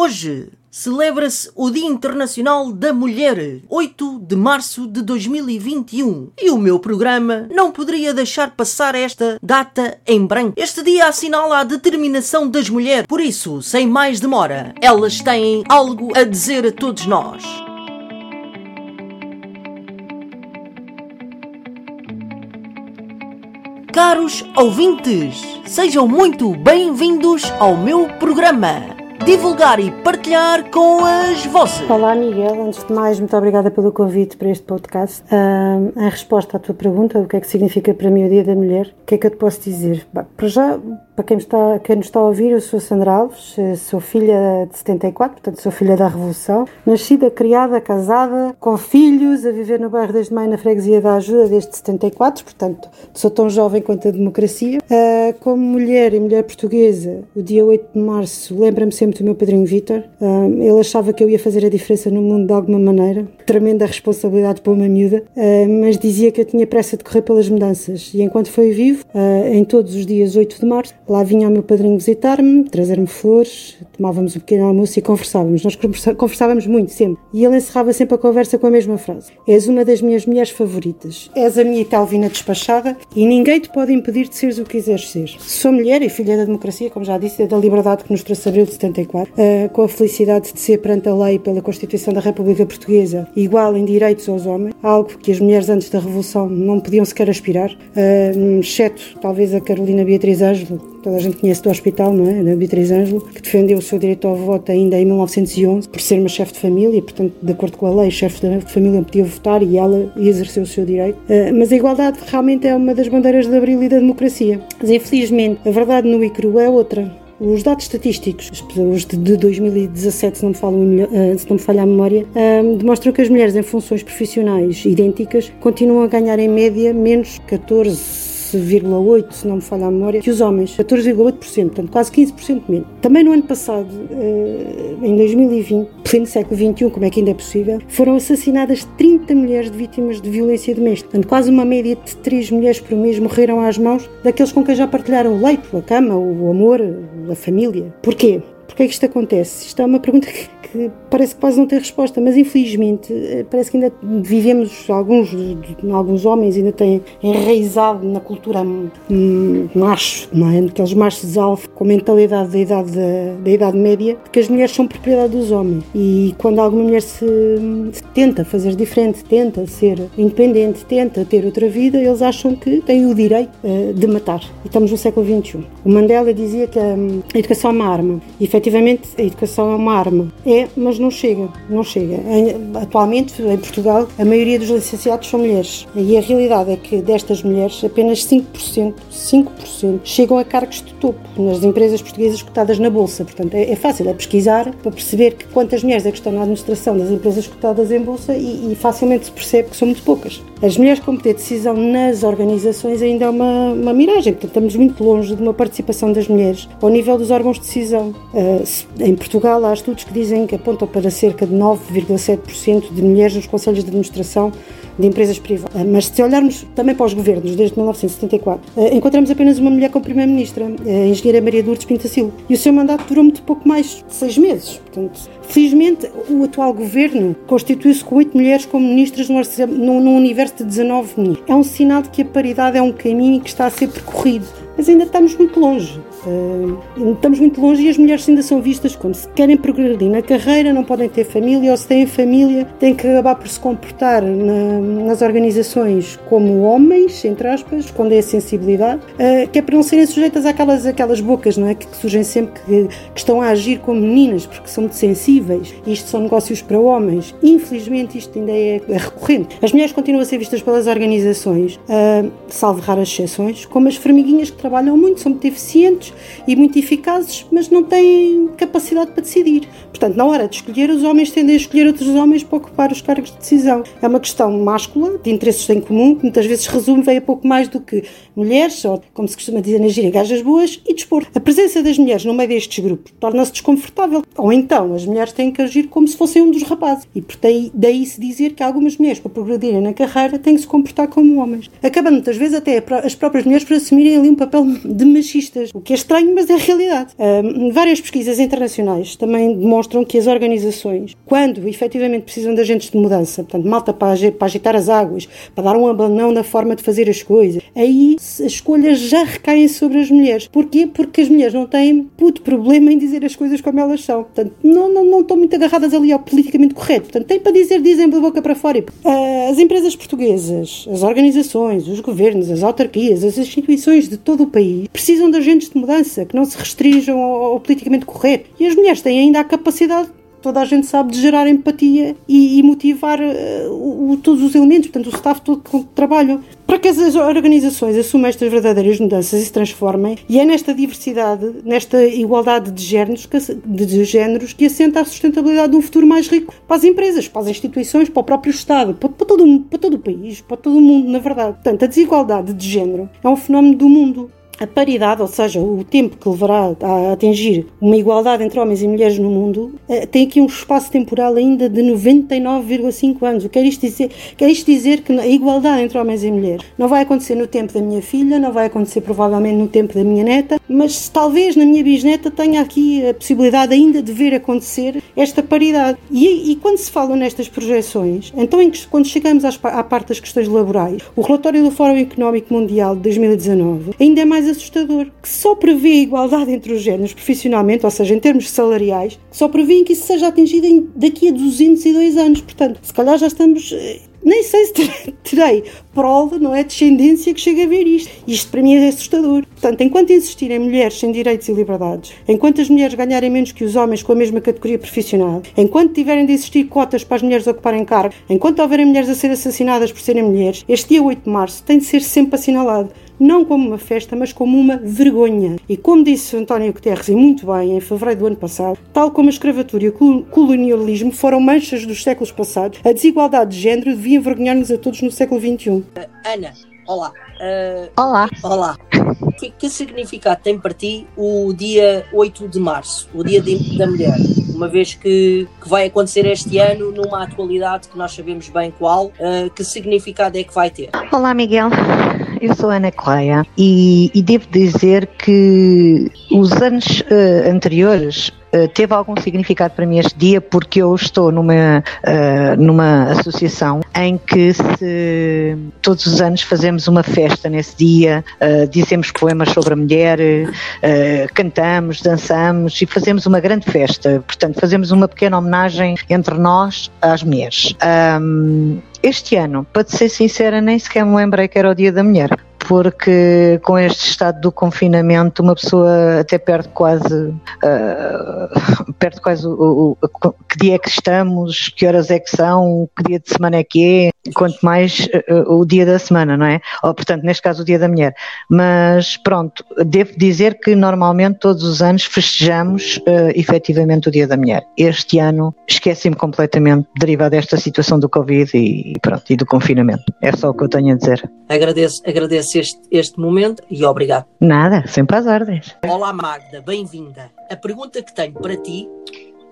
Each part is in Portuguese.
Hoje celebra-se o Dia Internacional da Mulher, 8 de março de 2021. E o meu programa não poderia deixar passar esta data em branco. Este dia assinala a determinação das mulheres, por isso, sem mais demora, elas têm algo a dizer a todos nós. Caros ouvintes, sejam muito bem-vindos ao meu programa divulgar e partilhar com as vossas. Olá, Miguel. Antes de mais, muito obrigada pelo convite para este podcast. Uh, em resposta à tua pergunta, o que é que significa para mim o Dia da Mulher, o que é que eu te posso dizer? Para já, para quem, está, quem nos está a ouvir, eu sou Sandra Alves, eh, sou filha de 74, portanto sou filha da Revolução. Nascida, criada, casada, com filhos, a viver no bairro desde Maio, na freguesia da Ajuda, desde 74, portanto sou tão jovem quanto a democracia. Uh, como mulher e mulher portuguesa, o dia 8 de março, lembra-me sempre do meu padrinho Vítor. Uh, ele achava que eu ia fazer a diferença no mundo de alguma maneira. Tremenda responsabilidade para uma miúda, mas dizia que eu tinha pressa de correr pelas mudanças. E enquanto foi vivo, em todos os dias 8 de março, Lá vinha o meu padrinho visitar-me, trazer-me flores, tomávamos um pequeno almoço e conversávamos. Nós conversávamos muito, sempre. E ele encerrava sempre a conversa com a mesma frase: És uma das minhas mulheres favoritas. És a minha Italvina despachada e ninguém te pode impedir de seres o que quiseres ser. Sou mulher e filha da democracia, como já disse, da liberdade que nos trouxe abril de 74, uh, eh, com a felicidade de ser perante a lei pela Constituição da República Portuguesa igual em direitos aos homens, algo que as mulheres antes da Revolução não podiam sequer aspirar, uh, exceto talvez a Carolina Beatriz Ângelo, toda a gente conhece do hospital, não é? Da Beatriz Ângelo, que defendeu o seu direito ao voto ainda em 1911, por ser uma chefe de família, portanto, de acordo com a lei, chefe de família podia votar e ela exerceu o seu direito. Uh, mas a igualdade realmente é uma das bandeiras de abril e da democracia. Mas infelizmente, a verdade no ICRU é outra. Os dados estatísticos, os de 2017, se não me, falam, ah, se não me falha a memória, ah, demonstram que as mulheres em funções profissionais idênticas continuam a ganhar em média menos 14 14,8%, se não me falha a memória, que os homens, 14,8%, portanto quase 15% menos. Também no ano passado, eh, em 2020, pleno século XXI, como é que ainda é possível, foram assassinadas 30 mulheres de vítimas de violência doméstica. Portanto, quase uma média de 3 mulheres por mês morreram às mãos daqueles com quem já partilharam o leito, a cama, o amor, a família. Porquê? Porquê é que isto acontece? Isto é uma pergunta que que parece que quase não tem resposta, mas infelizmente eh, parece que ainda vivemos, alguns, alguns homens ainda têm enraizado na cultura macho, não é? Aqueles machos alfa com mentalidade da idade, da, da idade média, que as mulheres são propriedade dos homens. E quando alguma mulher se, se tenta fazer diferente, tenta ser independente, tenta ter outra vida, eles acham que têm o direito uh, de matar. E estamos no século XXI. O Mandela dizia que a, a educação é uma arma. E efetivamente a educação é uma arma. É é, mas não chega, não chega. Atualmente, em Portugal, a maioria dos licenciados são mulheres. E a realidade é que destas mulheres, apenas 5%, 5% chegam a cargos de topo nas empresas portuguesas cotadas na Bolsa. Portanto, é, é fácil, é pesquisar para perceber que quantas mulheres é que estão na administração das empresas cotadas em Bolsa e, e facilmente se percebe que são muito poucas. As mulheres com poder de decisão nas organizações ainda é uma, uma miragem, portanto, estamos muito longe de uma participação das mulheres ao nível dos órgãos de decisão. Uh, em Portugal, há estudos que dizem que apontam para cerca de 9,7% de mulheres nos conselhos de administração de empresas privadas. Ah, mas se olharmos também para os governos, desde 1974, ah, encontramos apenas uma mulher como Primeira-Ministra, a engenheira Maria Lourdes Pintacil. E o seu mandato durou muito pouco mais de seis meses. Portanto, felizmente, o atual governo constituiu-se com oito mulheres como ministras num, universo de 19 meninos. É um sinal de que a paridade é um caminho que está a ser percorrido. Mas ainda estamos muito longe. Uh, estamos muito longe e as mulheres ainda são vistas como se querem progredir na carreira, não podem ter família, ou se têm família, têm que acabar por se comportar na, nas organizações como homens, entre aspas, quando é a sensibilidade, uh, que é para não serem sujeitas àquelas, àquelas bocas, não é? Que, que surgem sempre que, que, estão a agir como meninas, porque são muito sensíveis. Isto são negócios para homens. Infelizmente, isto ainda é, é recorrente. As mulheres continuam a ser vistas pelas organizações, uh, salvo raras exceções, como as formiguinhas que trabalham muito, são muito eficientes e muito eficazes, mas não têm capacidade para decidir. Portanto, na hora de escolher, os homens tendem a escolher outros homens para ocupar os cargos de decisão. É uma questão máscula, de interesses em comum, que muitas vezes resume veio a pouco mais do que mulheres, ou como se costuma dizer na gíria, gajas boas, e desporto. A presença das mulheres no meio destes grupos torna-se desconfortável. Ou então, as mulheres têm que agir como se fossem um dos rapazes. E por daí, daí se dizer que algumas mulheres, para progredirem na carreira, têm que se comportar como homens. Acabando muitas vezes até as próprias mulheres por assumirem ali um papel de machistas, o que é estranho, mas é a realidade. Várias pesquisas internacionais também demonstram que as organizações, quando efetivamente precisam de agentes de mudança, portanto, malta para, para agitar as águas, para dar um abanão na forma de fazer as coisas, aí as escolhas já recaem sobre as mulheres. Porquê? Porque as mulheres não têm puto problema em dizer as coisas como elas são. Portanto, não, não, não estão muito agarradas ali ao politicamente correto. Portanto, têm para dizer, dizem da boca para fora. Uh, as empresas portuguesas, as organizações, os governos, as autarquias, as instituições de todo o país precisam de agentes de mudança que não se restringam ao, ao politicamente correto. E as mulheres têm ainda a capacidade toda a gente sabe de gerar empatia e, e motivar uh, o, todos os elementos, portanto, o staff todo que trabalham. Para que as organizações assumam estas verdadeiras mudanças e se transformem, e é nesta diversidade, nesta igualdade de géneros, que, de géneros que assenta a sustentabilidade de um futuro mais rico para as empresas, para as instituições, para o próprio Estado, para, para, todo, para todo o país, para todo o mundo, na verdade. Portanto, a desigualdade de género é um fenómeno do mundo a paridade, ou seja, o tempo que levará a atingir uma igualdade entre homens e mulheres no mundo, eh, tem aqui um espaço temporal ainda de 99,5 anos. O que quer isto dizer? Quer isto dizer que a igualdade entre homens e mulheres não vai acontecer no tempo da minha filha, não vai acontecer provavelmente no tempo da minha neta, mas talvez na minha bisneta tenha aqui a possibilidade ainda de ver acontecer esta paridade. E, e quando se fala nestas projeções, então em quando chegamos às, à parte das questões laborais, o relatório do Fórum Económico Mundial de 2019 ainda é mais assustador, que só prevê a igualdade entre os géneros profissionalmente, ou seja, em termos salariais, só prevê que isso seja atingido daqui a 202 anos. Portanto, se calhar já estamos eh, nem sei se terei prole, não é? Descendência que chega a ver isto. Isto para mim é assustador. Portanto, enquanto existirem mulheres sem direitos e liberdades, enquanto as mulheres ganharem menos que os homens com a mesma categoria profissional, enquanto tiverem de existir cotas para as mulheres ocuparem cargo, enquanto houverem mulheres a ser assassinadas por serem mulheres, este dia 8 de março tem de ser sempre assinalado não como uma festa, mas como uma vergonha. E como disse António Guterres, e muito bem, em fevereiro do ano passado, tal como a escravatura e o colonialismo foram manchas dos séculos passados, a desigualdade de género devia envergonhar-nos a todos no século XXI. Uh, Ana, olá. Uh, olá. Olá. Que, que, significado tem para ti o dia 8 de março, o Dia de, da Mulher? Uma vez que, que, vai acontecer este ano numa atualidade que nós sabemos bem qual, uh, que significado é que vai ter? Olá, Miguel eu sou Ana Cleia e, e devo dizer que os anos uh, anteriores teve algum significado para mim este dia porque eu estou numa, uh, numa associação em que se, todos os anos fazemos uma festa nesse dia, uh, dizemos poemas sobre a mulher, cantamos, dançamos e fazemos uma grande festa. Portanto, fazemos uma pequena homenagem entre nós às mulheres. Um, este ano, para ser sincera, nem sequer me lembrei que era o Dia da Mulher porque com este estado do confinamento uma pessoa até perde quase uh, perde quase o, o, o, que dia é que estamos, que horas é que são, que dia de semana é que é, quanto mais uh, o dia da semana, não é? Ou portanto, neste caso o dia da mulher. Mas pronto, devo dizer que normalmente todos os anos festejamos uh, efetivamente o dia da mulher. Este ano esqueci-me completamente derivado desta situação do Covid e, pronto, e do confinamento. É só o que eu tenho a dizer. Agradeço, agradeço este, este momento e obrigado. Nada, sempre às ordens. Olá Magda, bem-vinda. A pergunta que tenho para ti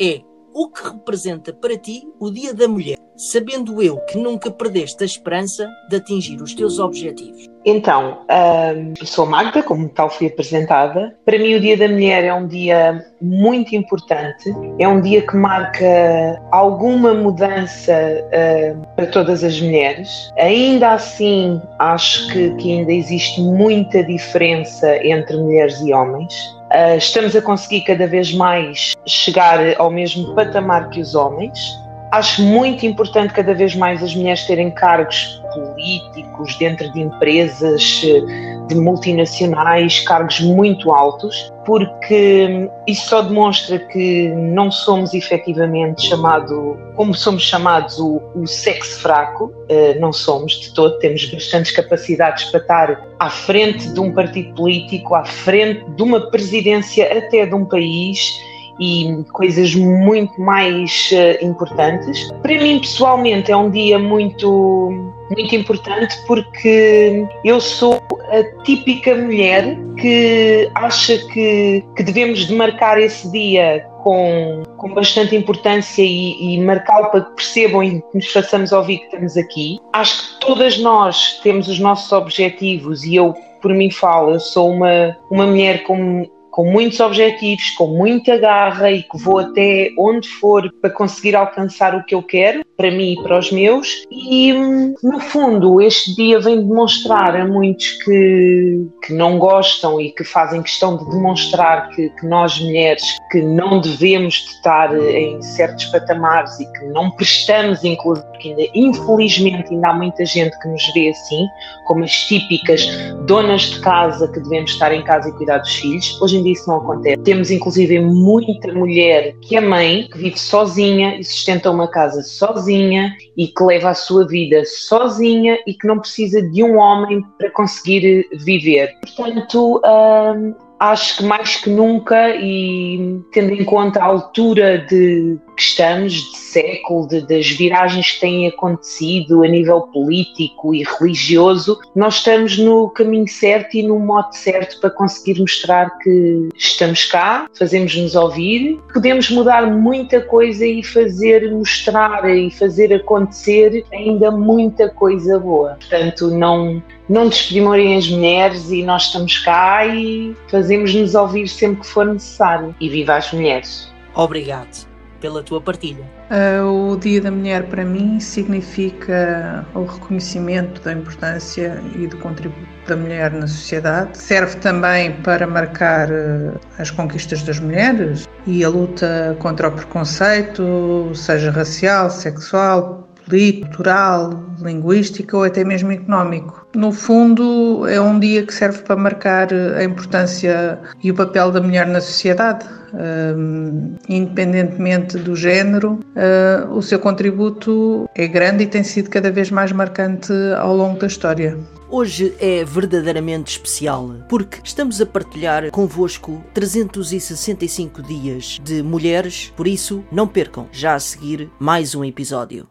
é o que representa para ti o Dia da Mulher, sabendo eu que nunca perdeste a esperança de atingir os teus objetivos? Então, um, sou Magda, como tal fui apresentada. Para mim, o Dia da Mulher é um dia muito importante, é um dia que marca alguma mudança uh, para todas as mulheres. Ainda assim, acho que, que ainda existe muita diferença entre mulheres e homens. Uh, estamos a conseguir cada vez mais chegar ao mesmo patamar que os homens. Acho muito importante cada vez mais as mulheres terem cargos políticos dentro de empresas de multinacionais, cargos muito altos, porque isso só demonstra que não somos efetivamente chamado, como somos chamados o, o sexo fraco, uh, não somos de todo, temos bastantes capacidades para estar à frente de um partido político, à frente de uma presidência até de um país e coisas muito mais uh, importantes. Para mim, pessoalmente, é um dia muito, muito importante porque eu sou a típica mulher que acha que, que devemos de marcar esse dia com, com bastante importância e, e marcá-lo para que percebam e que nos façamos ouvir que estamos aqui. Acho que todas nós temos os nossos objetivos e eu, por mim, falo, eu sou uma, uma mulher com com muitos objetivos, com muita garra e que vou até onde for para conseguir alcançar o que eu quero, para mim e para os meus. E, no fundo, este dia vem demonstrar a muitos que, que não gostam e que fazem questão de demonstrar que, que nós, mulheres, que não devemos de estar em certos patamares e que não prestamos, inclusive, porque ainda, infelizmente, ainda há muita gente que nos vê assim, como as típicas donas de casa que devemos estar em casa e cuidar dos filhos. Hoje em dia isso não acontece. Temos inclusive muita mulher que é mãe, que vive sozinha e sustenta uma casa sozinha e que leva a sua vida sozinha e que não precisa de um homem para conseguir viver. Portanto, hum, acho que mais que nunca, e tendo em conta a altura de que estamos, de século, de, das viragens que têm acontecido a nível político e religioso, nós estamos no caminho certo e no modo certo para conseguir mostrar que estamos cá, fazemos-nos ouvir, podemos mudar muita coisa e fazer mostrar e fazer acontecer ainda muita coisa boa. Portanto, não, não desprimorem as mulheres e nós estamos cá e fazemos-nos ouvir sempre que for necessário. E viva as mulheres! Obrigado pela tua partilha. Uh, o Dia da Mulher para mim significa o reconhecimento da importância e do contributo da mulher na sociedade. Serve também para marcar uh, as conquistas das mulheres e a luta contra o preconceito, seja racial, sexual, cultural, linguístico ou até mesmo económico. No fundo, é um dia que serve para marcar a importância e o papel da mulher na sociedade. Um, independentemente do género, uh, o seu contributo é grande e tem sido cada vez mais marcante ao longo da história. Hoje é verdadeiramente especial porque estamos a partilhar convosco 365 dias de mulheres, por isso não percam já a seguir mais um episódio.